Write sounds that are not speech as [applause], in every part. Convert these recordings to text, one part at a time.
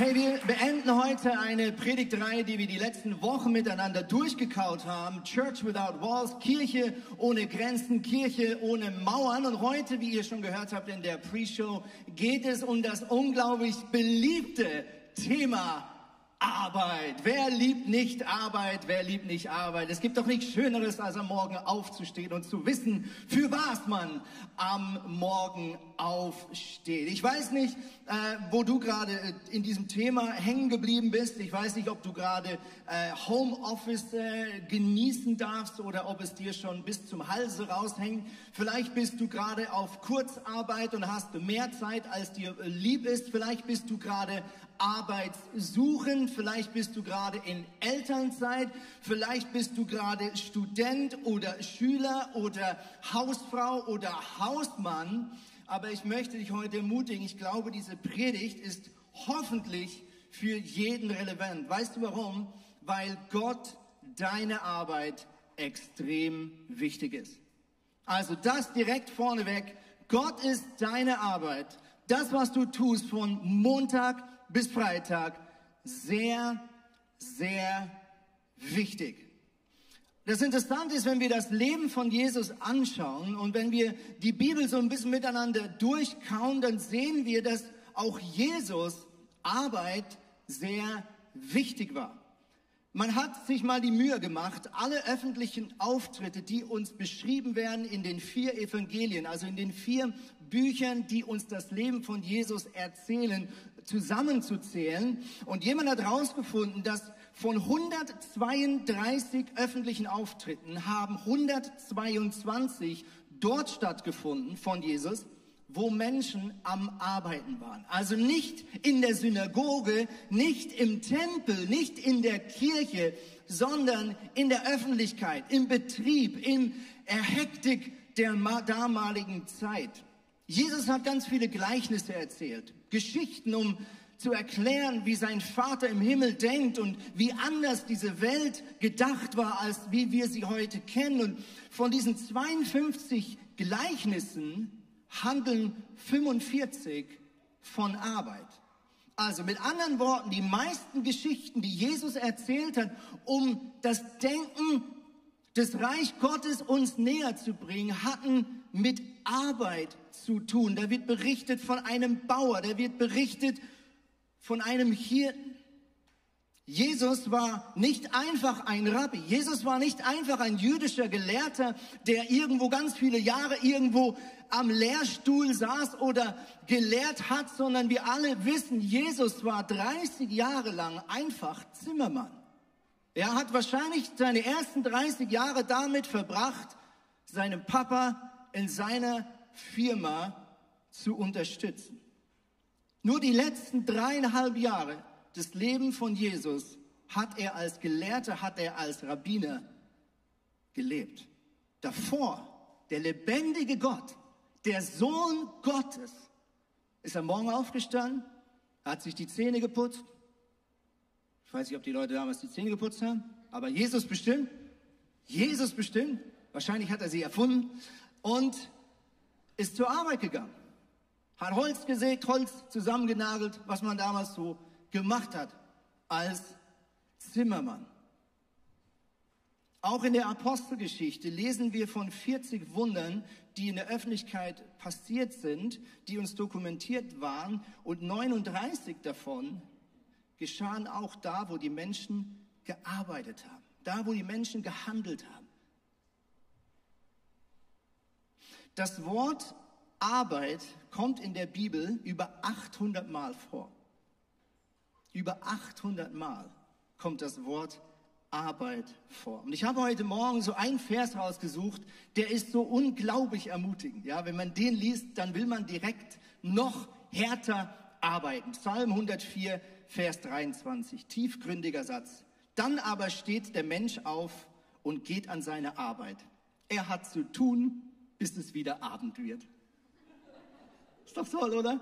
Hey, wir beenden heute eine Predigtreihe, die wir die letzten Wochen miteinander durchgekaut haben. Church Without Walls, Kirche ohne Grenzen, Kirche ohne Mauern. Und heute, wie ihr schon gehört habt in der Pre-Show, geht es um das unglaublich beliebte Thema Arbeit. Wer liebt nicht Arbeit? Wer liebt nicht Arbeit? Es gibt doch nichts Schöneres, als am Morgen aufzustehen und zu wissen, für was man am Morgen aufsteht. Ich weiß nicht, äh, wo du gerade äh, in diesem Thema hängen geblieben bist. Ich weiß nicht, ob du gerade äh, Homeoffice äh, genießen darfst oder ob es dir schon bis zum Halse raushängt. Vielleicht bist du gerade auf Kurzarbeit und hast mehr Zeit, als dir äh, lieb ist. Vielleicht bist du gerade arbeitssuchend, vielleicht bist du gerade in Elternzeit, vielleicht bist du gerade Student oder Schüler oder Hausfrau oder Hausmann. Aber ich möchte dich heute ermutigen, ich glaube, diese Predigt ist hoffentlich für jeden relevant. Weißt du warum? Weil Gott deine Arbeit extrem wichtig ist. Also das direkt vorneweg. Gott ist deine Arbeit. Das, was du tust von Montag bis Freitag sehr, sehr wichtig. Das Interessante ist, wenn wir das Leben von Jesus anschauen und wenn wir die Bibel so ein bisschen miteinander durchkauen, dann sehen wir, dass auch Jesus Arbeit sehr wichtig war. Man hat sich mal die Mühe gemacht, alle öffentlichen Auftritte, die uns beschrieben werden in den vier Evangelien, also in den vier Büchern, die uns das Leben von Jesus erzählen, zusammenzuzählen. Und jemand hat herausgefunden, dass von 132 öffentlichen Auftritten haben 122 dort stattgefunden von Jesus, wo Menschen am Arbeiten waren. Also nicht in der Synagoge, nicht im Tempel, nicht in der Kirche, sondern in der Öffentlichkeit, im Betrieb, in der Hektik der damaligen Zeit. Jesus hat ganz viele Gleichnisse erzählt, Geschichten, um zu erklären, wie sein Vater im Himmel denkt und wie anders diese Welt gedacht war, als wie wir sie heute kennen. Und von diesen 52 Gleichnissen handeln 45 von Arbeit. Also mit anderen Worten, die meisten Geschichten, die Jesus erzählt hat, um das Denken des Reich Gottes uns näher zu bringen, hatten mit Arbeit zu tun. Da wird berichtet von einem Bauer, da wird berichtet von einem Hirten. Jesus war nicht einfach ein Rabbi. Jesus war nicht einfach ein jüdischer Gelehrter, der irgendwo ganz viele Jahre irgendwo am Lehrstuhl saß oder gelehrt hat, sondern wir alle wissen, Jesus war 30 Jahre lang einfach Zimmermann. Er hat wahrscheinlich seine ersten 30 Jahre damit verbracht, seinem Papa in seiner Firma zu unterstützen. Nur die letzten dreieinhalb Jahre des Lebens von Jesus hat er als Gelehrter, hat er als Rabbiner gelebt. Davor, der lebendige Gott, der Sohn Gottes, ist am Morgen aufgestanden, hat sich die Zähne geputzt. Ich weiß nicht, ob die Leute damals die Zähne geputzt haben, aber Jesus bestimmt. Jesus bestimmt. Wahrscheinlich hat er sie erfunden und ist zur Arbeit gegangen. Hat Holz gesägt, Holz zusammengenagelt, was man damals so gemacht hat als Zimmermann. Auch in der Apostelgeschichte lesen wir von 40 Wundern, die in der Öffentlichkeit passiert sind, die uns dokumentiert waren, und 39 davon geschahen auch da, wo die Menschen gearbeitet haben, da, wo die Menschen gehandelt haben. Das Wort Arbeit kommt in der Bibel über 800 Mal vor. Über 800 Mal kommt das Wort Arbeit vor. Und ich habe heute Morgen so einen Vers rausgesucht, der ist so unglaublich ermutigend. Ja, wenn man den liest, dann will man direkt noch härter arbeiten. Psalm 104, Vers 23. Tiefgründiger Satz. Dann aber steht der Mensch auf und geht an seine Arbeit. Er hat zu tun, bis es wieder Abend wird. Ist doch toll, oder?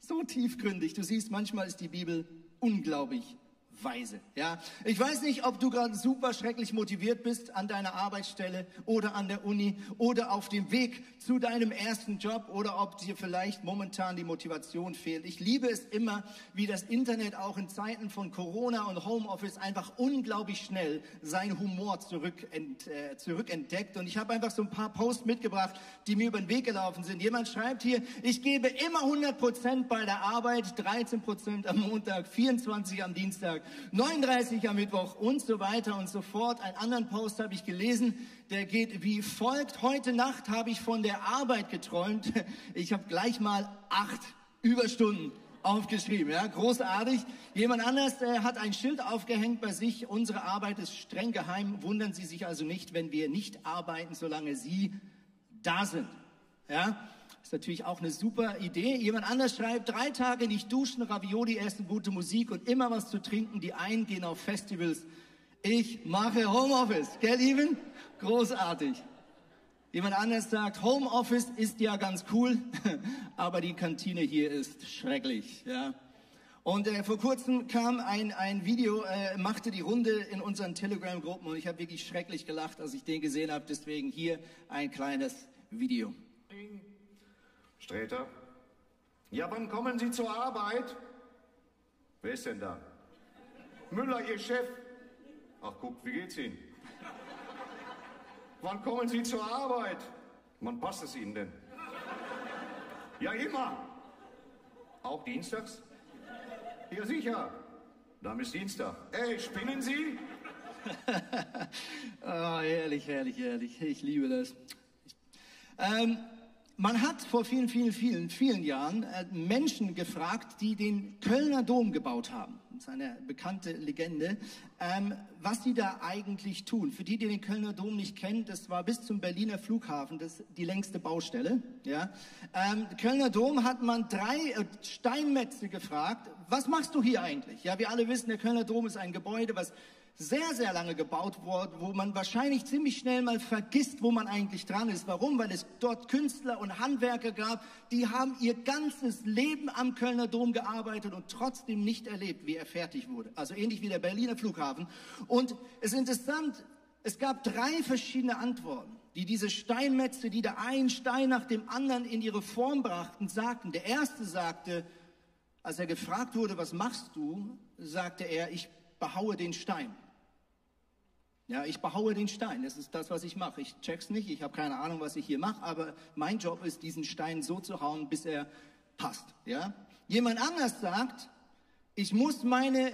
So tiefgründig. Du siehst, manchmal ist die Bibel unglaublich weise. Ja, ich weiß nicht, ob du gerade super schrecklich motiviert bist an deiner Arbeitsstelle oder an der Uni oder auf dem Weg zu deinem ersten Job oder ob dir vielleicht momentan die Motivation fehlt. Ich liebe es immer, wie das Internet auch in Zeiten von Corona und Homeoffice einfach unglaublich schnell seinen Humor zurückent, äh, zurückentdeckt. Und ich habe einfach so ein paar Posts mitgebracht, die mir über den Weg gelaufen sind. Jemand schreibt hier, ich gebe immer 100 Prozent bei der Arbeit, 13 Prozent am Montag, 24 am Dienstag 39 am Mittwoch und so weiter und so fort. Einen anderen Post habe ich gelesen, der geht wie folgt. Heute Nacht habe ich von der Arbeit geträumt. [laughs] Ich habe gleich mal acht Überstunden aufgeschrieben, ja, großartig. Jemand anders äh, hat ein Schild aufgehängt bei sich. Unsere Arbeit ist streng geheim. Wundern Sie sich also nicht, wenn wir nicht arbeiten, solange Sie da sind. Ja, ist natürlich auch eine super Idee. Jemand anders schreibt, drei Tage nicht duschen, Ravioli essen, gute Musik und immer was zu trinken. Die einen gehen auf Festivals. Ich mache Homeoffice. Gell, Even? Großartig. Jemand anders sagt, Homeoffice ist ja ganz cool, [laughs] aber die Kantine hier ist schrecklich. Ja. Und äh, vor kurzem kam ein, ein Video, äh, machte die Runde in unseren Telegram-Gruppen und ich habe wirklich schrecklich gelacht, als ich den gesehen habe. Deswegen hier ein kleines Video. Sträter? Ja, wann kommen Sie zur Arbeit? Wer ist denn da? Müller, Ihr Chef. Ach, guck, wie geht's Ihnen? Wann kommen Sie zur Arbeit? Wann passt es Ihnen denn? Ja, immer. Auch dienstags? Ja, sicher. Dann ist Dienstag. Ey, spinnen Sie? oh, [laughs] herrlich, herrlich, herrlich. Ich liebe das. Ähm, man hat vor vielen, vielen, vielen, vielen Jahren äh, Menschen gefragt, die den Kölner Dom gebaut haben. Das ist eine bekannte Legende. Ähm, was sie da eigentlich tun. Für die, die den Kölner Dom nicht kennen, das war bis zum Berliner Flughafen das die längste Baustelle. Ja. Ähm, Kölner Dom hat man drei äh, Steinmetze gefragt, was machst du hier eigentlich? Ja, wir alle wissen, der Kölner Dom ist ein Gebäude, was sehr, sehr lange gebaut worden, wo man wahrscheinlich ziemlich schnell mal vergisst, wo man eigentlich dran ist. Warum? Weil es dort Künstler und Handwerker gab, die haben ihr ganzes Leben am Kölner Dom gearbeitet und trotzdem nicht erlebt, wie er fertig wurde. Also ähnlich wie der Berliner Flughafen. Und es ist interessant, es gab drei verschiedene Antworten, die diese Steinmetze, die da einen Stein nach dem anderen in ihre Form brachten, sagten. Der erste sagte, als er gefragt wurde, was machst du, sagte er, ich behaue den Stein. Ja, ich behaue den Stein. Das ist das, was ich mache. Ich check's nicht. Ich habe keine Ahnung, was ich hier mache. Aber mein Job ist, diesen Stein so zu hauen, bis er passt. Ja. Jemand anders sagt, ich muss meine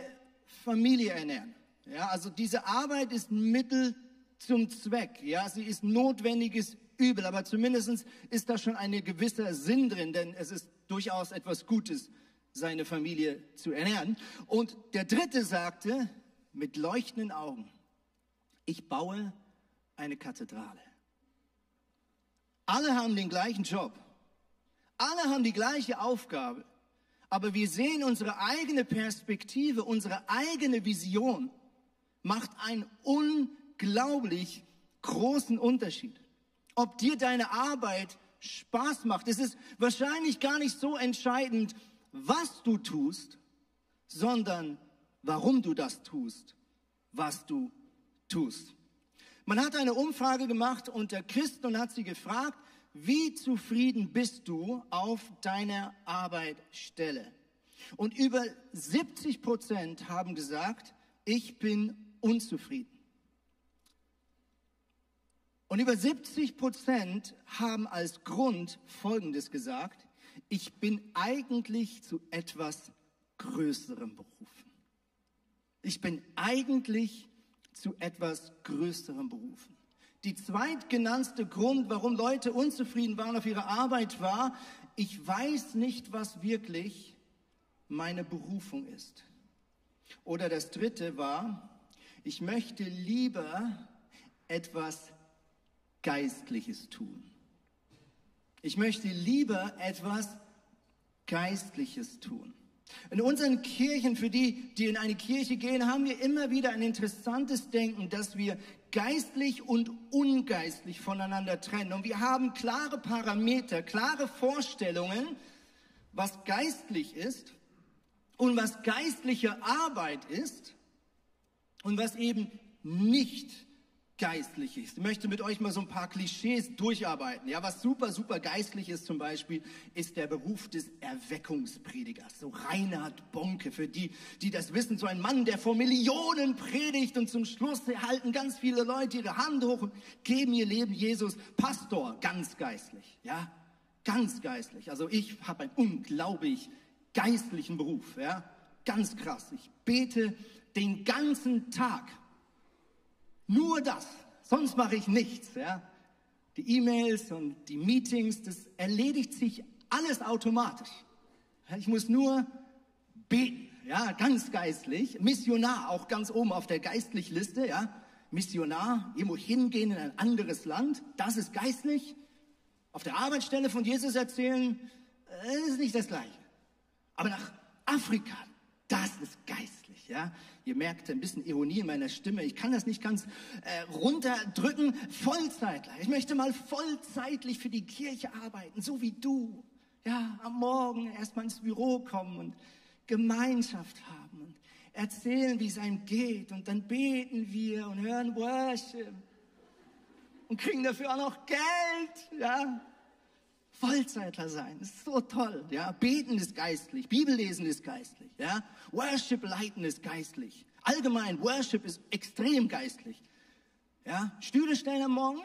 Familie ernähren. Ja, also diese Arbeit ist Mittel zum Zweck. Ja, sie ist notwendiges Übel. Aber zumindest ist da schon ein gewisser Sinn drin, denn es ist durchaus etwas Gutes, seine Familie zu ernähren. Und der dritte sagte, mit leuchtenden Augen, ich baue eine Kathedrale. Alle haben den gleichen Job. Alle haben die gleiche Aufgabe. Aber wir sehen unsere eigene Perspektive, unsere eigene Vision macht einen unglaublich großen Unterschied. Ob dir deine Arbeit Spaß macht, es ist wahrscheinlich gar nicht so entscheidend, was du tust, sondern warum du das tust, was du tust. Man hat eine Umfrage gemacht unter Christen und hat sie gefragt, wie zufrieden bist du auf deiner Arbeitsstelle? Und über 70 Prozent haben gesagt, ich bin unzufrieden. Und über 70 Prozent haben als Grund Folgendes gesagt, ich bin eigentlich zu etwas Größerem berufen. Ich bin eigentlich zu etwas Größerem berufen. Die zweitgenannte Grund, warum Leute unzufrieden waren auf ihrer Arbeit, war, ich weiß nicht, was wirklich meine Berufung ist. Oder das dritte war, ich möchte lieber etwas Geistliches tun. Ich möchte lieber etwas Geistliches tun. In unseren Kirchen, für die, die in eine Kirche gehen, haben wir immer wieder ein interessantes Denken, dass wir geistlich und ungeistlich voneinander trennen. Und wir haben klare Parameter, klare Vorstellungen, was geistlich ist und was geistliche Arbeit ist und was eben nicht geistlich ist. Ich möchte mit euch mal so ein paar Klischees durcharbeiten. Ja, was super, super geistlich ist zum Beispiel, ist der Beruf des Erweckungspredigers. So Reinhard Bonke, für die, die das wissen, so ein Mann, der vor Millionen predigt und zum Schluss halten ganz viele Leute ihre Hand hoch und geben ihr Leben Jesus. Pastor, ganz geistlich. Ja, ganz geistlich. Also ich habe einen unglaublich geistlichen Beruf. Ja, ganz krass. Ich bete den ganzen Tag nur das. Sonst mache ich nichts. Ja? Die E-Mails und die Meetings, das erledigt sich alles automatisch. Ich muss nur beten. Ja, ganz geistlich. Missionar, auch ganz oben auf der geistlichen Liste. Ja? Missionar, irgendwo hingehen in ein anderes Land. Das ist geistlich. Auf der Arbeitsstelle von Jesus erzählen, äh, ist nicht das Gleiche. Aber nach Afrika, das ist geistlich. Ja? Ihr merkt ein bisschen Ironie in meiner Stimme. Ich kann das nicht ganz äh, runterdrücken. Vollzeitler. Ich möchte mal vollzeitlich für die Kirche arbeiten, so wie du. Ja, am Morgen erstmal ins Büro kommen und Gemeinschaft haben und erzählen, wie es einem geht. Und dann beten wir und hören Worship und kriegen dafür auch noch Geld. Ja, Vollzeitler sein. Das ist so toll. Ja, beten ist geistlich, Bibellesen ist geistlich. Ja, Worship leiten ist geistlich. Allgemein Worship ist extrem geistlich. Ja, Stühle stellen am Morgen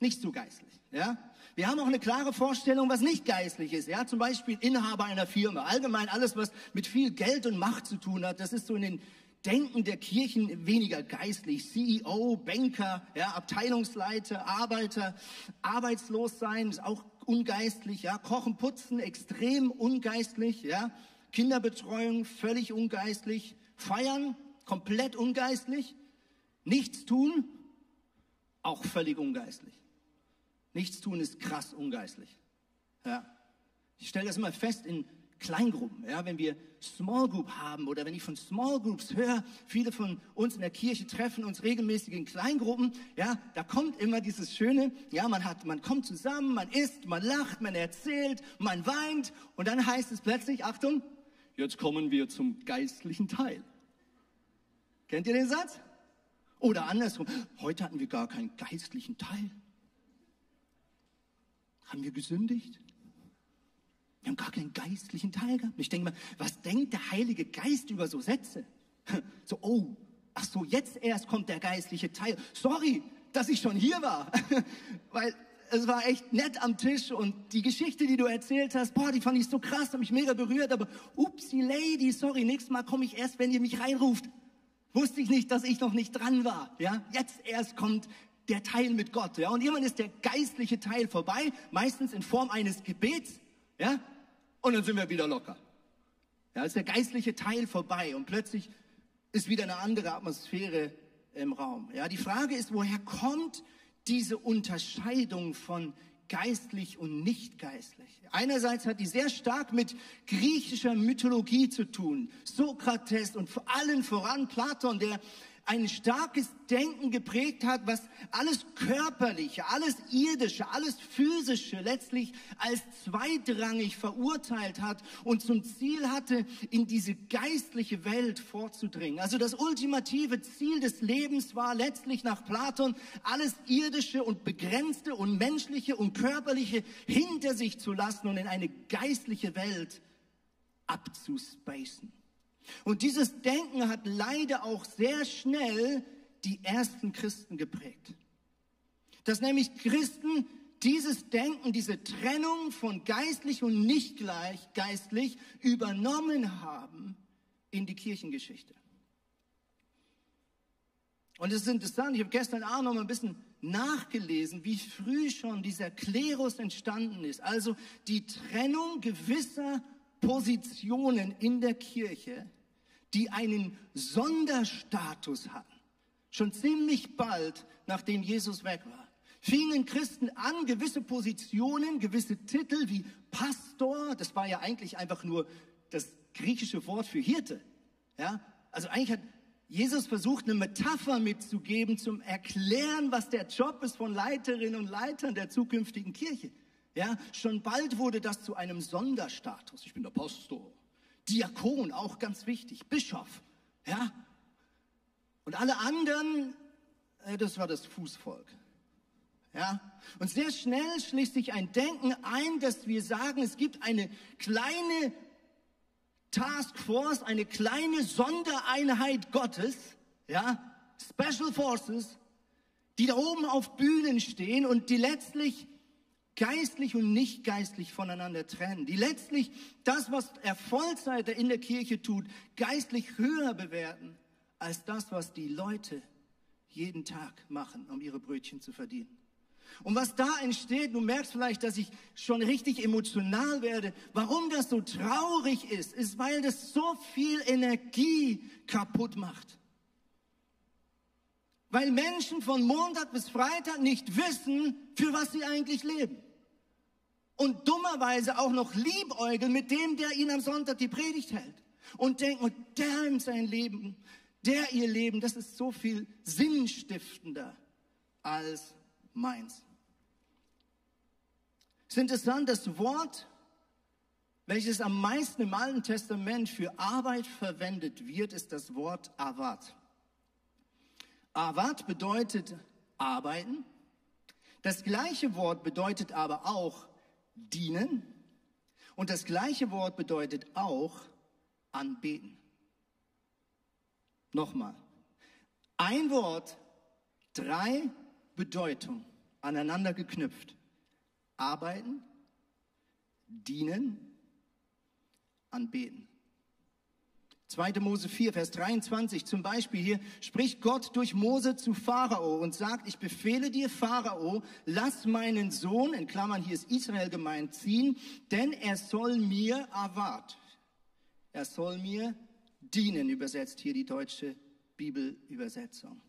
nicht so geistlich. Ja, wir haben auch eine klare Vorstellung, was nicht geistlich ist. Ja, zum Beispiel Inhaber einer Firma. Allgemein alles, was mit viel Geld und Macht zu tun hat. Das ist so in den Denken der Kirchen weniger geistlich. CEO, Banker, ja, Abteilungsleiter, Arbeiter, arbeitslos sein ist auch ungeistlich. Ja, Kochen, Putzen extrem ungeistlich. Ja, Kinderbetreuung völlig ungeistlich. Feiern komplett ungeistlich. Nichts tun auch völlig ungeistlich. Nichts tun ist krass ungeistlich. Ja, ich stelle das immer fest in Kleingruppen, ja, wenn wir Small Group haben oder wenn ich von Small Groups höre, viele von uns in der Kirche treffen uns regelmäßig in Kleingruppen, ja, da kommt immer dieses schöne, ja, man hat, man kommt zusammen, man isst, man lacht, man erzählt, man weint und dann heißt es plötzlich, Achtung, jetzt kommen wir zum geistlichen Teil. Kennt ihr den Satz? Oder andersrum, heute hatten wir gar keinen geistlichen Teil. Haben wir gesündigt? Wir haben gar keinen geistlichen Teil gehabt. Ich denke mal, was denkt der Heilige Geist über so Sätze? So, oh, ach so, jetzt erst kommt der geistliche Teil. Sorry, dass ich schon hier war. [laughs] Weil es war echt nett am Tisch und die Geschichte, die du erzählt hast, boah, die fand ich so krass, hat mich mega berührt, aber upsie lady, sorry, nächstes Mal komme ich erst, wenn ihr mich reinruft. Wusste ich nicht, dass ich noch nicht dran war, ja? Jetzt erst kommt der Teil mit Gott, ja? Und irgendwann ist der geistliche Teil vorbei, meistens in Form eines Gebets, ja? Und dann sind wir wieder locker. Ja, ist der geistliche Teil vorbei und plötzlich ist wieder eine andere Atmosphäre im Raum. Ja, die Frage ist, woher kommt diese Unterscheidung von geistlich und nicht geistlich? Einerseits hat die sehr stark mit griechischer Mythologie zu tun. Sokrates und vor allem voran Platon, der ein starkes Denken geprägt hat, was alles Körperliche, alles Irdische, alles Physische letztlich als zweitrangig verurteilt hat und zum Ziel hatte, in diese geistliche Welt vorzudringen. Also das ultimative Ziel des Lebens war letztlich nach Platon, alles Irdische und Begrenzte und Menschliche und Körperliche hinter sich zu lassen und in eine geistliche Welt abzuspacen. Und dieses Denken hat leider auch sehr schnell die ersten Christen geprägt. Dass nämlich Christen dieses Denken, diese Trennung von geistlich und nicht gleich geistlich übernommen haben in die Kirchengeschichte. Und es ist interessant, ich habe gestern auch noch mal ein bisschen nachgelesen, wie früh schon dieser Klerus entstanden ist. Also die Trennung gewisser Positionen in der Kirche, die einen Sonderstatus hatten. Schon ziemlich bald, nachdem Jesus weg war, fingen Christen an, gewisse Positionen, gewisse Titel wie Pastor, das war ja eigentlich einfach nur das griechische Wort für Hirte. Ja, also eigentlich hat Jesus versucht eine Metapher mitzugeben zum Erklären, was der Job ist von Leiterinnen und Leitern der zukünftigen Kirche. Ja, schon bald wurde das zu einem Sonderstatus. Ich bin der Pastor. Diakon, auch ganz wichtig. Bischof. Ja. Und alle anderen, äh, das war das Fußvolk. Ja. Und sehr schnell schließt sich ein Denken ein, dass wir sagen, es gibt eine kleine Task Force, eine kleine Sondereinheit Gottes, ja, Special Forces, die da oben auf Bühnen stehen und die letztlich geistlich und nicht geistlich voneinander trennen, die letztlich das, was der Vollzeiter in der Kirche tut, geistlich höher bewerten als das, was die Leute jeden Tag machen, um ihre Brötchen zu verdienen. Und was da entsteht, du merkst vielleicht, dass ich schon richtig emotional werde. Warum das so traurig ist, ist, weil das so viel Energie kaputt macht. Weil Menschen von Montag bis Freitag nicht wissen, für was sie eigentlich leben. Und dummerweise auch noch liebäugeln mit dem, der ihnen am Sonntag die Predigt hält. Und denken, und der in sein Leben, der ihr Leben, das ist so viel sinnstiftender als meins. Es ist interessant, das Wort, welches am meisten im Alten Testament für Arbeit verwendet wird, ist das Wort Avat. Avat bedeutet arbeiten. Das gleiche Wort bedeutet aber auch dienen. Und das gleiche Wort bedeutet auch anbeten. Nochmal. Ein Wort, drei Bedeutung aneinander geknüpft. Arbeiten, dienen, anbeten. 2. Mose 4, Vers 23 zum Beispiel hier spricht Gott durch Mose zu Pharao und sagt, ich befehle dir, Pharao, lass meinen Sohn, in Klammern hier ist Israel gemeint, ziehen, denn er soll mir erwart. Er soll mir dienen, übersetzt hier die deutsche Bibelübersetzung.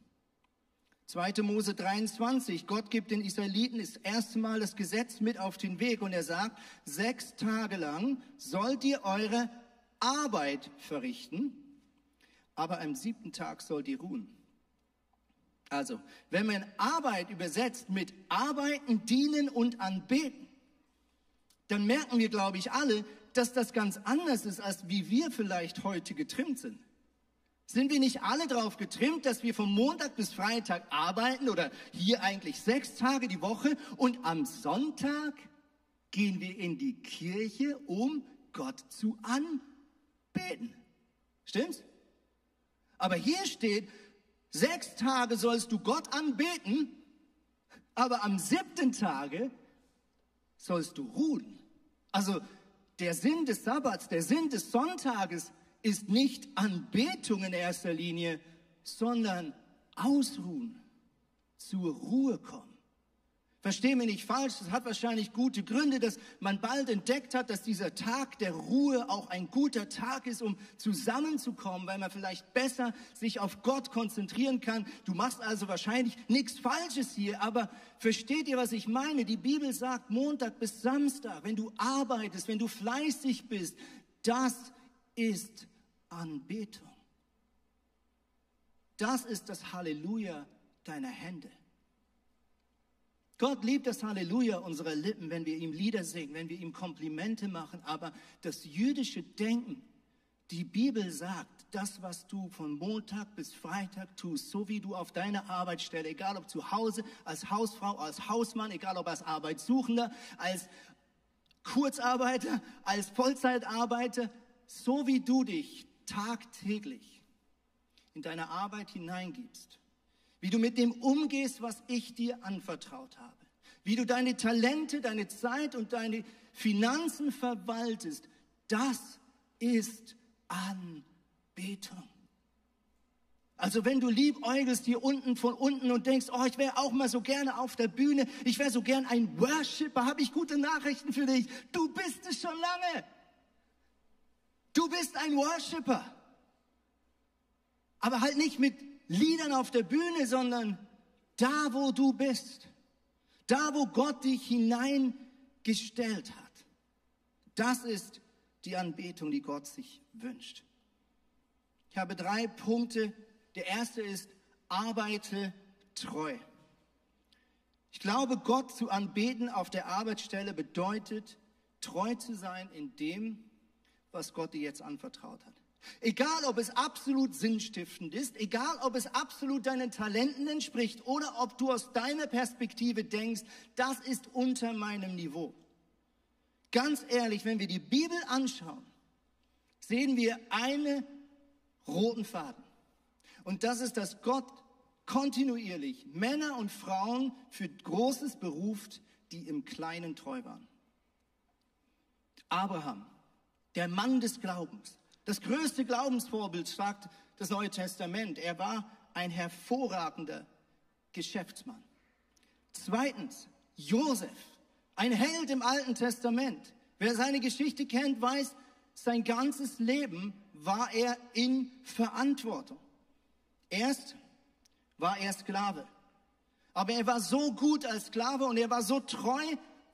2. Mose 23, Gott gibt den Israeliten das erste Mal das Gesetz mit auf den Weg und er sagt, sechs Tage lang sollt ihr eure Arbeit verrichten, aber am siebten Tag sollt ihr ruhen. Also, wenn man Arbeit übersetzt mit arbeiten, dienen und anbeten, dann merken wir, glaube ich, alle, dass das ganz anders ist, als wie wir vielleicht heute getrimmt sind. Sind wir nicht alle darauf getrimmt, dass wir vom Montag bis Freitag arbeiten oder hier eigentlich sechs Tage die Woche und am Sonntag gehen wir in die Kirche, um Gott zu anbeten? Stimmt's? Aber hier steht, sechs Tage sollst du Gott anbeten, aber am siebten Tage sollst du ruhen. Also der Sinn des Sabbats, der Sinn des Sonntages ist nicht Anbetung in erster Linie, sondern Ausruhen, zur Ruhe kommen. Versteh mich nicht falsch, es hat wahrscheinlich gute Gründe, dass man bald entdeckt hat, dass dieser Tag der Ruhe auch ein guter Tag ist, um zusammenzukommen, weil man vielleicht besser sich auf Gott konzentrieren kann. Du machst also wahrscheinlich nichts Falsches hier, aber versteht ihr, was ich meine? Die Bibel sagt Montag bis Samstag, wenn du arbeitest, wenn du fleißig bist, das ist Anbetung. Das ist das Halleluja deiner Hände. Gott liebt das Halleluja unserer Lippen, wenn wir ihm Lieder singen, wenn wir ihm Komplimente machen, aber das jüdische Denken, die Bibel sagt, das, was du von Montag bis Freitag tust, so wie du auf deiner Arbeitsstelle, egal ob zu Hause, als Hausfrau, als Hausmann, egal ob als Arbeitssuchender, als Kurzarbeiter, als Vollzeitarbeiter, so wie du dich tagtäglich in deine Arbeit hineingibst, wie du mit dem umgehst, was ich dir anvertraut habe, wie du deine Talente, deine Zeit und deine Finanzen verwaltest, das ist Anbetung. Also wenn du liebäugelst hier unten von unten und denkst, oh, ich wäre auch mal so gerne auf der Bühne, ich wäre so gern ein Worshipper, habe ich gute Nachrichten für dich. Du bist es schon lange. Du bist ein Worshipper. Aber halt nicht mit Liedern auf der Bühne, sondern da, wo du bist. Da, wo Gott dich hineingestellt hat. Das ist die Anbetung, die Gott sich wünscht. Ich habe drei Punkte, Der erste ist, arbeite treu. Ich glaube, Gott zu anbeten auf der Arbeitsstelle bedeutet, treu zu sein in dem, was Gott dir jetzt anvertraut hat. Egal, ob es absolut sinnstiftend ist, egal, ob es absolut deinen Talenten entspricht oder ob du aus deiner Perspektive denkst, das ist unter meinem Niveau. Ganz ehrlich, wenn wir die Bibel anschauen, sehen wir einen roten Faden. Und das ist, dass Gott kontinuierlich Männer und Frauen für Großes beruft, die im Kleinen treu waren. Abraham, der Mann des Glaubens, das größte Glaubensvorbild, sagt das Neue Testament. Er war ein hervorragender Geschäftsmann. Zweitens, Josef, ein Held im Alten Testament. Wer seine Geschichte kennt, weiß, sein ganzes Leben war er in Verantwortung. Erst war er Sklave. Aber er war so gut als Sklave und er war so treu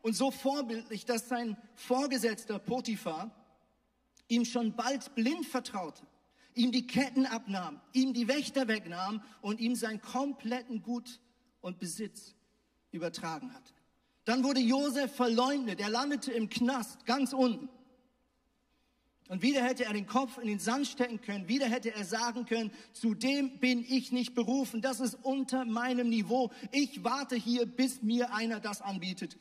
und so vorbildlich, dass sein Vorgesetzter Potiphar ihm schon bald blind vertraute, ihm die Ketten abnahm, ihm die Wächter wegnahm und ihm seinen kompletten Gut und Besitz übertragen hatte. Dann wurde Josef verleumdet, er landete im Knast, ganz unten. Und wieder hätte er den Kopf in den Sand stecken können, wieder hätte er sagen können, zu dem bin ich nicht berufen, das ist unter meinem Niveau. Ich warte hier, bis mir einer das anbietet,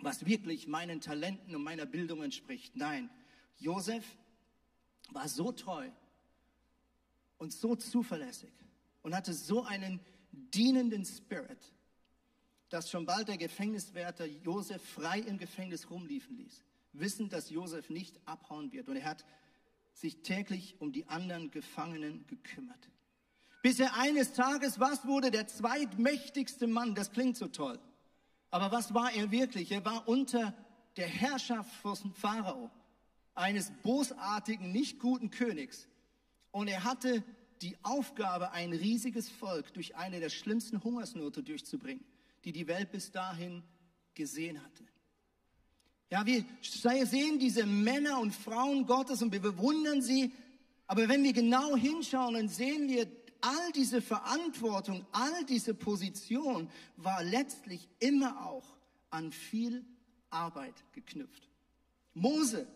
was wirklich meinen Talenten und meiner Bildung entspricht. Nein, Josef war so treu und so zuverlässig und hatte so einen dienenden Spirit, dass schon bald der Gefängniswärter Josef frei im Gefängnis rumliefen ließ, wissend, dass Josef nicht abhauen wird. Und er hat sich täglich um die anderen Gefangenen gekümmert. Bis er eines Tages, was wurde der zweitmächtigste Mann? Das klingt so toll. Aber was war er wirklich? Er war unter der Herrschaft von Pharao eines bosartigen, nicht guten Königs. Und er hatte die Aufgabe, ein riesiges Volk durch eine der schlimmsten Hungersnote durchzubringen, die die Welt bis dahin gesehen hatte. Ja, wir sehen diese Männer und Frauen Gottes und wir bewundern sie. Aber wenn wir genau hinschauen, dann sehen wir, all diese Verantwortung, all diese Position war letztlich immer auch an viel Arbeit geknüpft. Mose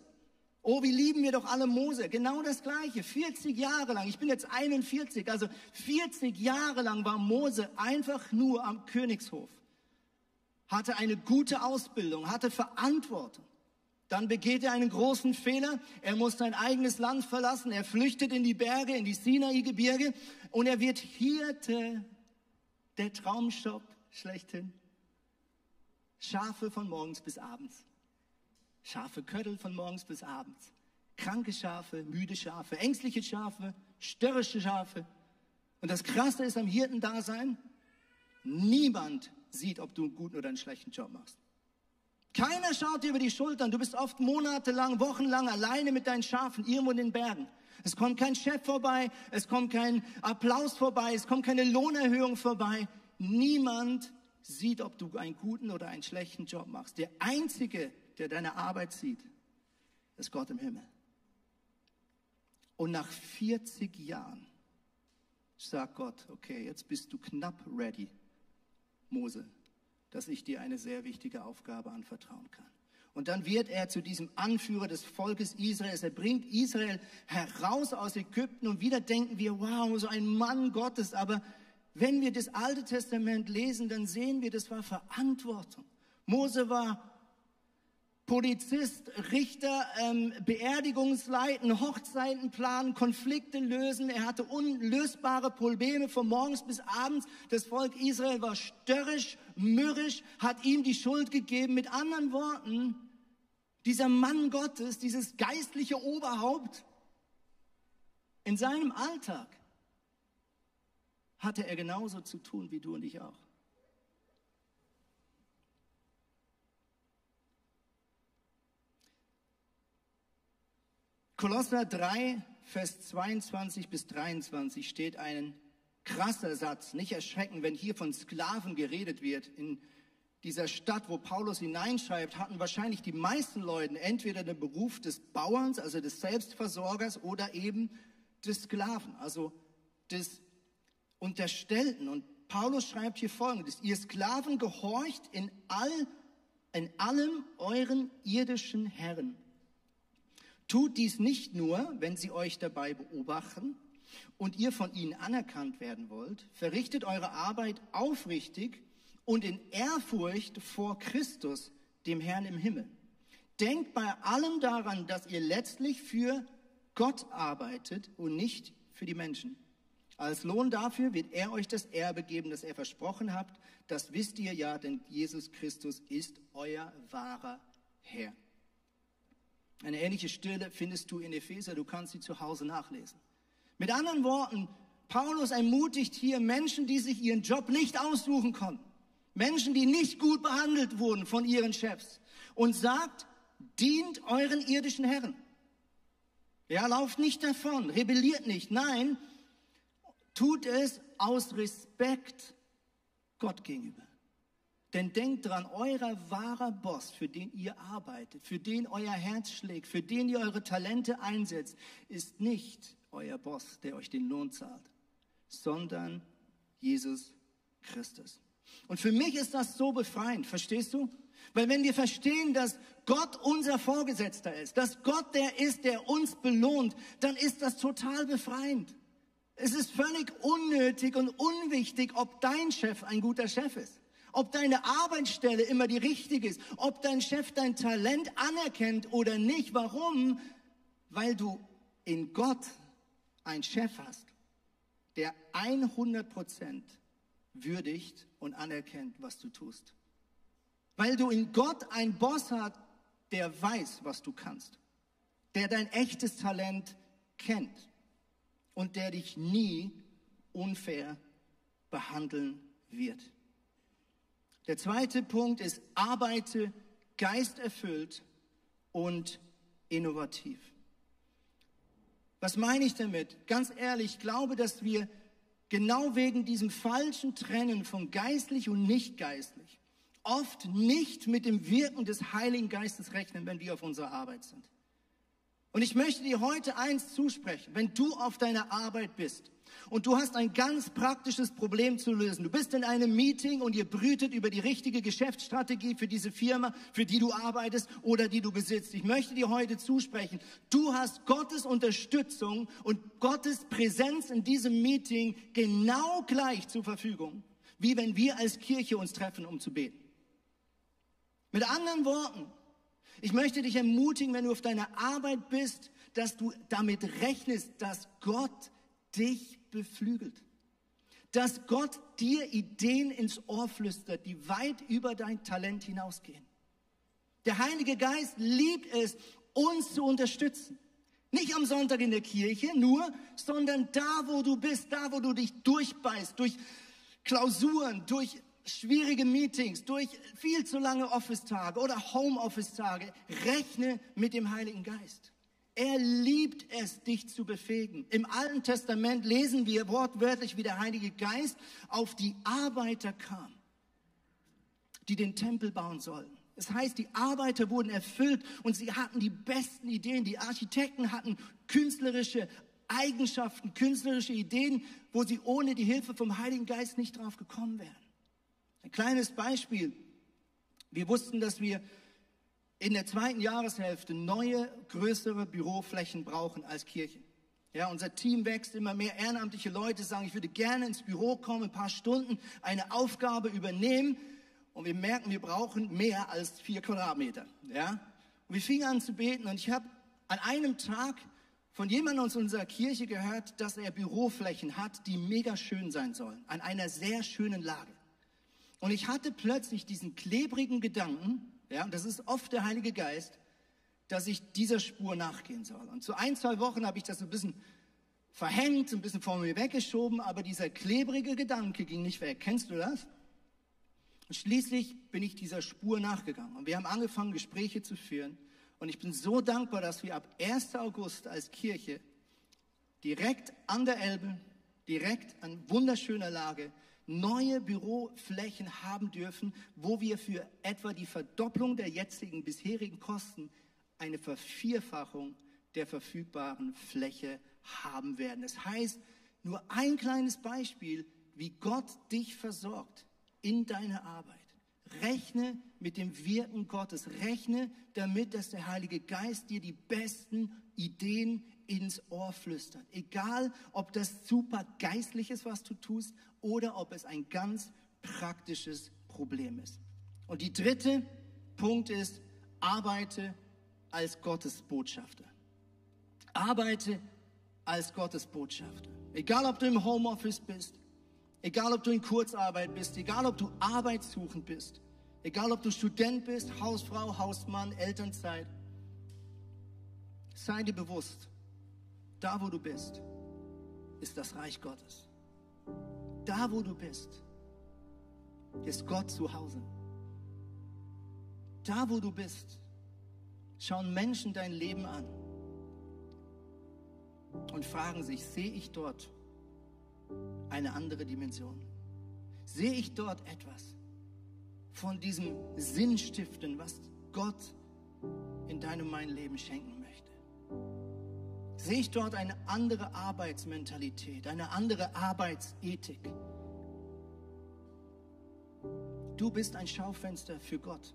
Oh, wie lieben wir doch alle Mose. Genau das Gleiche. 40 Jahre lang. Ich bin jetzt 41. Also 40 Jahre lang war Mose einfach nur am Königshof. Hatte eine gute Ausbildung, hatte Verantwortung. Dann begeht er einen großen Fehler. Er muss sein eigenes Land verlassen. Er flüchtet in die Berge, in die Sinai-Gebirge. Und er wird Hirte. Der Traumstopp schlechthin. Schafe von morgens bis abends. Schafe Köttel von morgens bis abends. Kranke Schafe, müde Schafe, ängstliche Schafe, störrische Schafe. Und das Krasse ist am Hirtendasein, niemand sieht, ob du einen guten oder einen schlechten Job machst. Keiner schaut dir über die Schultern. Du bist oft monatelang, wochenlang alleine mit deinen Schafen irgendwo in den Bergen. Es kommt kein Chef vorbei, es kommt kein Applaus vorbei, es kommt keine Lohnerhöhung vorbei. Niemand sieht, ob du einen guten oder einen schlechten Job machst. Der einzige, der deine Arbeit sieht, ist Gott im Himmel. Und nach 40 Jahren sagt Gott, okay, jetzt bist du knapp ready, Mose, dass ich dir eine sehr wichtige Aufgabe anvertrauen kann. Und dann wird er zu diesem Anführer des Volkes Israels. Er bringt Israel heraus aus Ägypten und wieder denken wir, wow, so ein Mann Gottes. Aber wenn wir das Alte Testament lesen, dann sehen wir, das war Verantwortung. Mose war Polizist, Richter, ähm, Beerdigungsleiten, Hochzeiten planen, Konflikte lösen. Er hatte unlösbare Probleme von morgens bis abends. Das Volk Israel war störrisch, mürrisch, hat ihm die Schuld gegeben. Mit anderen Worten, dieser Mann Gottes, dieses geistliche Oberhaupt, in seinem Alltag hatte er genauso zu tun wie du und ich auch. Kolosser 3, Vers 22 bis 23 steht ein krasser Satz. Nicht erschrecken, wenn hier von Sklaven geredet wird. In dieser Stadt, wo Paulus hineinschreibt, hatten wahrscheinlich die meisten Leute entweder den Beruf des Bauerns, also des Selbstversorgers, oder eben des Sklaven, also des unterstellten. Und Paulus schreibt hier folgendes, ihr Sklaven gehorcht in, all, in allem euren irdischen Herren. Tut dies nicht nur, wenn sie euch dabei beobachten und ihr von ihnen anerkannt werden wollt, verrichtet eure Arbeit aufrichtig und in Ehrfurcht vor Christus, dem Herrn im Himmel. Denkt bei allem daran, dass ihr letztlich für Gott arbeitet und nicht für die Menschen. Als Lohn dafür wird er euch das Erbe geben, das er versprochen habt. Das wisst ihr ja, denn Jesus Christus ist euer wahrer Herr. Eine ähnliche Stelle findest du in Epheser, du kannst sie zu Hause nachlesen. Mit anderen Worten, Paulus ermutigt hier Menschen, die sich ihren Job nicht aussuchen konnten, Menschen, die nicht gut behandelt wurden von ihren Chefs und sagt, dient euren irdischen Herren. Ja, lauft nicht davon, rebelliert nicht. Nein, Tut es aus Respekt Gott gegenüber. Denn denkt dran, euer wahrer Boss, für den ihr arbeitet, für den euer Herz schlägt, für den ihr eure Talente einsetzt, ist nicht euer Boss, der euch den Lohn zahlt, sondern Jesus Christus. Und für mich ist das so befreiend, verstehst du? Weil wenn wir verstehen, dass Gott unser Vorgesetzter ist, dass Gott der ist, der uns belohnt, dann ist das total befreiend. Es ist völlig unnötig und unwichtig, ob dein Chef ein guter Chef ist, ob deine Arbeitsstelle immer die richtige ist, ob dein Chef dein Talent anerkennt oder nicht. Warum? Weil du in Gott einen Chef hast, der 100 Prozent würdigt und anerkennt, was du tust. Weil du in Gott einen Boss hast, der weiß, was du kannst, der dein echtes Talent kennt und der dich nie unfair behandeln wird. Der zweite Punkt ist, arbeite geisterfüllt und innovativ. Was meine ich damit? Ganz ehrlich, ich glaube, dass wir genau wegen diesem falschen Trennen von geistlich und nicht geistlich oft nicht mit dem Wirken des Heiligen Geistes rechnen, wenn wir auf unserer Arbeit sind. Und ich möchte dir heute eins zusprechen. Wenn du auf deiner Arbeit bist und du hast ein ganz praktisches Problem zu lösen, du bist in einem Meeting und ihr brütet über die richtige Geschäftsstrategie für diese Firma, für die du arbeitest oder die du besitzt. Ich möchte dir heute zusprechen. Du hast Gottes Unterstützung und Gottes Präsenz in diesem Meeting genau gleich zur Verfügung, wie wenn wir als Kirche uns treffen, um zu beten. Mit anderen Worten, ich möchte dich ermutigen, wenn du auf deiner Arbeit bist, dass du damit rechnest, dass Gott dich beflügelt. Dass Gott dir Ideen ins Ohr flüstert, die weit über dein Talent hinausgehen. Der Heilige Geist liebt es, uns zu unterstützen. Nicht am Sonntag in der Kirche nur, sondern da, wo du bist, da, wo du dich durchbeißt, durch Klausuren, durch schwierige Meetings, durch viel zu lange Office-Tage oder Home-Office-Tage, rechne mit dem Heiligen Geist. Er liebt es, dich zu befähigen. Im Alten Testament lesen wir wortwörtlich, wie der Heilige Geist auf die Arbeiter kam, die den Tempel bauen sollen. Das heißt, die Arbeiter wurden erfüllt und sie hatten die besten Ideen. Die Architekten hatten künstlerische Eigenschaften, künstlerische Ideen, wo sie ohne die Hilfe vom Heiligen Geist nicht drauf gekommen wären. Ein kleines Beispiel. Wir wussten, dass wir in der zweiten Jahreshälfte neue, größere Büroflächen brauchen als Kirche. Ja, unser Team wächst immer mehr. Ehrenamtliche Leute sagen, ich würde gerne ins Büro kommen, ein paar Stunden eine Aufgabe übernehmen. Und wir merken, wir brauchen mehr als vier Quadratmeter. Ja, und wir fingen an zu beten. Und ich habe an einem Tag von jemandem aus unserer Kirche gehört, dass er Büroflächen hat, die mega schön sein sollen, an einer sehr schönen Lage. Und ich hatte plötzlich diesen klebrigen Gedanken, ja, und das ist oft der Heilige Geist, dass ich dieser Spur nachgehen soll. Und zu ein, zwei Wochen habe ich das ein bisschen verhängt, ein bisschen vor mir weggeschoben, aber dieser klebrige Gedanke ging nicht weg. Kennst du das? Und schließlich bin ich dieser Spur nachgegangen und wir haben angefangen, Gespräche zu führen. Und ich bin so dankbar, dass wir ab 1. August als Kirche direkt an der Elbe, direkt an wunderschöner Lage, neue Büroflächen haben dürfen, wo wir für etwa die Verdopplung der jetzigen bisherigen Kosten eine Vervierfachung der verfügbaren Fläche haben werden. Das heißt, nur ein kleines Beispiel, wie Gott dich versorgt in deiner Arbeit. Rechne mit dem Wirken Gottes. Rechne damit, dass der Heilige Geist dir die besten Ideen ins Ohr flüstert. Egal, ob das super geistlich ist, was du tust, oder ob es ein ganz praktisches Problem ist. Und die dritte Punkt ist, arbeite als Gottesbotschafter. Arbeite als Gottesbotschafter. Egal, ob du im Homeoffice bist, egal, ob du in Kurzarbeit bist, egal, ob du arbeitssuchend bist, egal, ob du Student bist, Hausfrau, Hausmann, Elternzeit, sei dir bewusst, da wo du bist, ist das Reich Gottes. Da wo du bist, ist Gott zu Hause. Da wo du bist, schauen Menschen dein Leben an und fragen sich, sehe ich dort eine andere Dimension? Sehe ich dort etwas von diesem Sinnstiften, was Gott in deinem mein Leben schenken möchte? Sehe ich dort eine andere Arbeitsmentalität, eine andere Arbeitsethik? Du bist ein Schaufenster für Gott.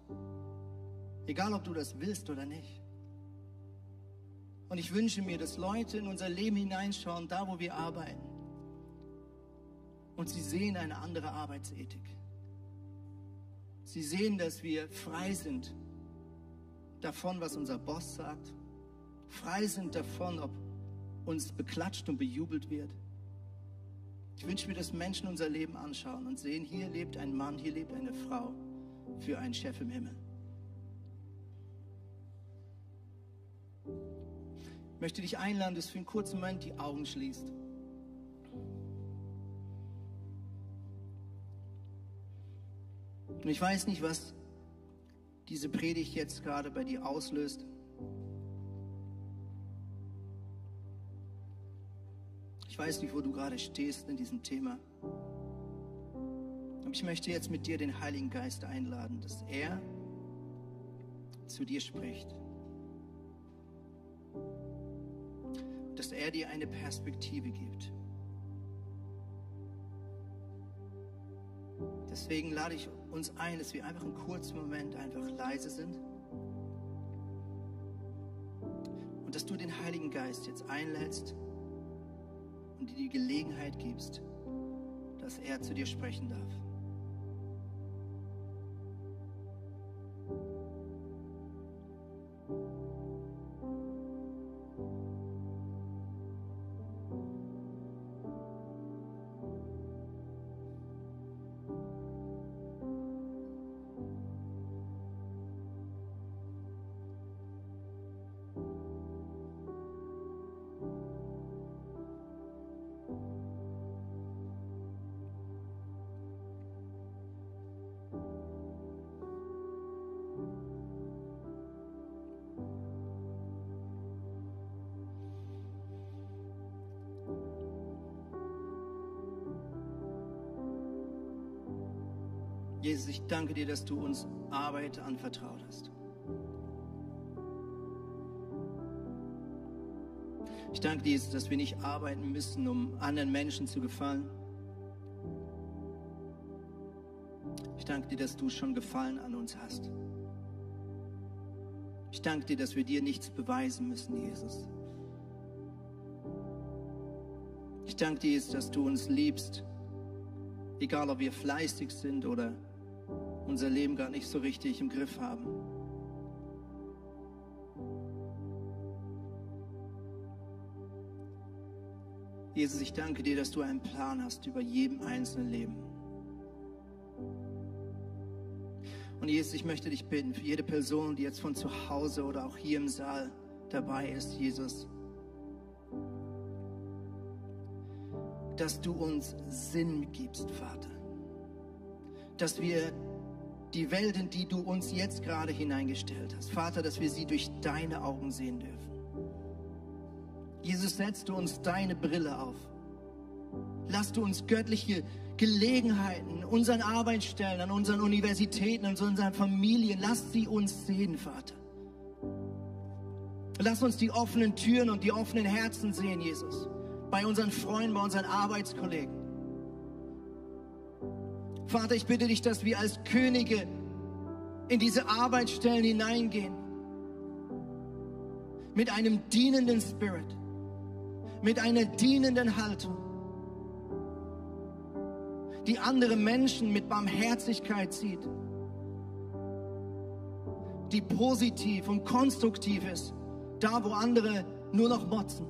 Egal, ob du das willst oder nicht. Und ich wünsche mir, dass Leute in unser Leben hineinschauen, da wo wir arbeiten. Und sie sehen eine andere Arbeitsethik. Sie sehen, dass wir frei sind davon, was unser Boss sagt. Frei sind davon, ob uns beklatscht und bejubelt wird. Ich wünsche mir, dass Menschen unser Leben anschauen und sehen, hier lebt ein Mann, hier lebt eine Frau für einen Chef im Himmel. möchte dich einladen, dass du für einen kurzen Moment die Augen schließt. Und ich weiß nicht, was diese Predigt jetzt gerade bei dir auslöst. Ich weiß nicht, wo du gerade stehst in diesem Thema. Aber ich möchte jetzt mit dir den Heiligen Geist einladen, dass er zu dir spricht. dass er dir eine Perspektive gibt. Deswegen lade ich uns ein, dass wir einfach einen kurzen Moment einfach leise sind und dass du den Heiligen Geist jetzt einlädst und dir die Gelegenheit gibst, dass er zu dir sprechen darf. Jesus, ich danke dir, dass du uns Arbeit anvertraut hast. Ich danke dir, dass wir nicht arbeiten müssen, um anderen Menschen zu gefallen. Ich danke dir, dass du schon Gefallen an uns hast. Ich danke dir, dass wir dir nichts beweisen müssen, Jesus. Ich danke dir, dass du uns liebst, egal ob wir fleißig sind oder unser Leben gar nicht so richtig im Griff haben. Jesus, ich danke dir, dass du einen Plan hast über jedem einzelnen Leben. Und Jesus, ich möchte dich bitten, für jede Person, die jetzt von zu Hause oder auch hier im Saal dabei ist, Jesus, dass du uns Sinn gibst, Vater. Dass wir die Welt, in die du uns jetzt gerade hineingestellt hast. Vater, dass wir sie durch deine Augen sehen dürfen. Jesus, setzt du uns deine Brille auf. Lass du uns göttliche Gelegenheiten, unseren Arbeitsstellen, an unseren Universitäten, an unseren Familien, lass sie uns sehen, Vater. Lass uns die offenen Türen und die offenen Herzen sehen, Jesus. bei unseren Freunden, bei unseren Arbeitskollegen. Vater, ich bitte dich, dass wir als Könige in diese Arbeitsstellen hineingehen. Mit einem dienenden Spirit, mit einer dienenden Haltung, die andere Menschen mit Barmherzigkeit sieht, die positiv und konstruktiv ist, da wo andere nur noch motzen.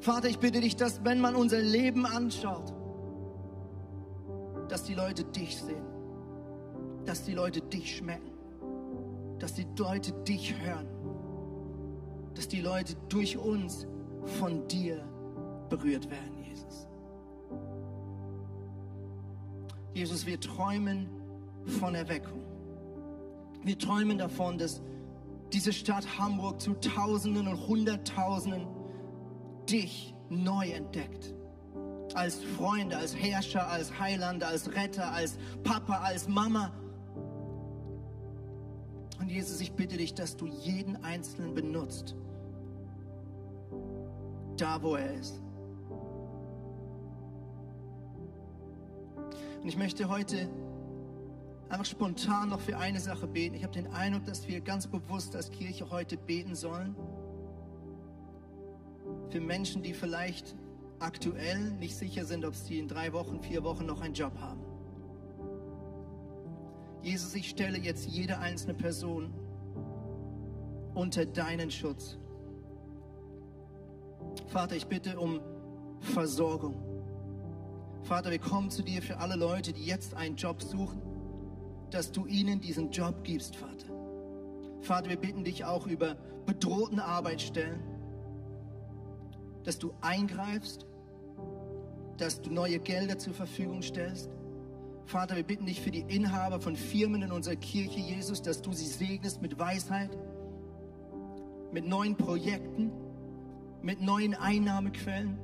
Vater, ich bitte dich, dass wenn man unser Leben anschaut, dass die Leute dich sehen, dass die Leute dich schmecken, dass die Leute dich hören, dass die Leute durch uns von dir berührt werden, Jesus. Jesus, wir träumen von Erweckung. Wir träumen davon, dass diese Stadt Hamburg zu Tausenden und Hunderttausenden dich neu entdeckt als Freunde, als Herrscher, als Heilander, als Retter, als Papa, als Mama. Und Jesus, ich bitte dich, dass du jeden Einzelnen benutzt, da wo er ist. Und ich möchte heute einfach spontan noch für eine Sache beten. Ich habe den Eindruck, dass wir ganz bewusst als Kirche heute beten sollen. Für Menschen, die vielleicht aktuell nicht sicher sind, ob sie in drei Wochen, vier Wochen noch einen Job haben. Jesus, ich stelle jetzt jede einzelne Person unter deinen Schutz. Vater, ich bitte um Versorgung. Vater, wir kommen zu dir für alle Leute, die jetzt einen Job suchen, dass du ihnen diesen Job gibst, Vater. Vater, wir bitten dich auch über bedrohten Arbeitsstellen, dass du eingreifst dass du neue Gelder zur Verfügung stellst. Vater, wir bitten dich für die Inhaber von Firmen in unserer Kirche, Jesus, dass du sie segnest mit Weisheit, mit neuen Projekten, mit neuen Einnahmequellen.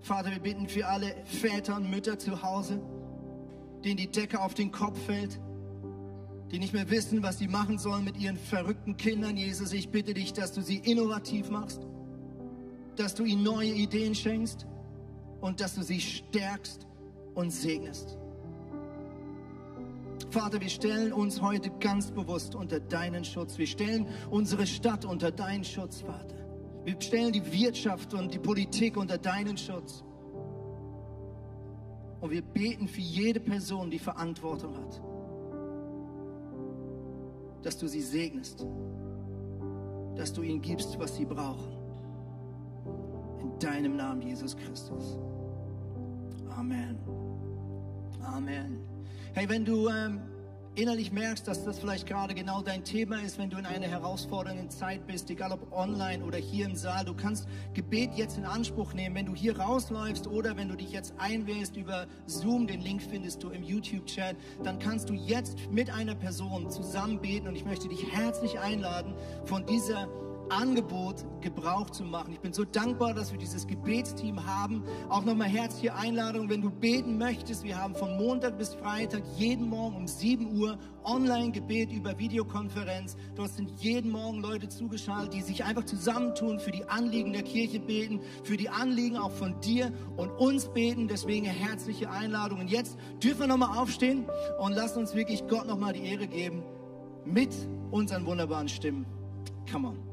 Vater, wir bitten für alle Väter und Mütter zu Hause, denen die Decke auf den Kopf fällt, die nicht mehr wissen, was sie machen sollen mit ihren verrückten Kindern. Jesus, ich bitte dich, dass du sie innovativ machst dass du ihnen neue Ideen schenkst und dass du sie stärkst und segnest. Vater, wir stellen uns heute ganz bewusst unter deinen Schutz. Wir stellen unsere Stadt unter deinen Schutz, Vater. Wir stellen die Wirtschaft und die Politik unter deinen Schutz. Und wir beten für jede Person, die Verantwortung hat, dass du sie segnest, dass du ihnen gibst, was sie brauchen deinem Namen, Jesus Christus. Amen. Amen. Hey, wenn du ähm, innerlich merkst, dass das vielleicht gerade genau dein Thema ist, wenn du in einer herausfordernden Zeit bist, egal ob online oder hier im Saal, du kannst Gebet jetzt in Anspruch nehmen, wenn du hier rausläufst oder wenn du dich jetzt einwählst über Zoom, den Link findest du im YouTube-Chat, dann kannst du jetzt mit einer Person zusammen beten und ich möchte dich herzlich einladen, von dieser Angebot Gebrauch zu machen. Ich bin so dankbar, dass wir dieses Gebetsteam haben. Auch nochmal herzliche Einladung, wenn du beten möchtest. Wir haben von Montag bis Freitag jeden Morgen um 7 Uhr Online-Gebet über Videokonferenz. Dort sind jeden Morgen Leute zugeschaltet, die sich einfach zusammentun, für die Anliegen der Kirche beten, für die Anliegen auch von dir und uns beten. Deswegen herzliche Einladung. Und jetzt dürfen wir nochmal aufstehen und lassen uns wirklich Gott nochmal die Ehre geben mit unseren wunderbaren Stimmen. Come on.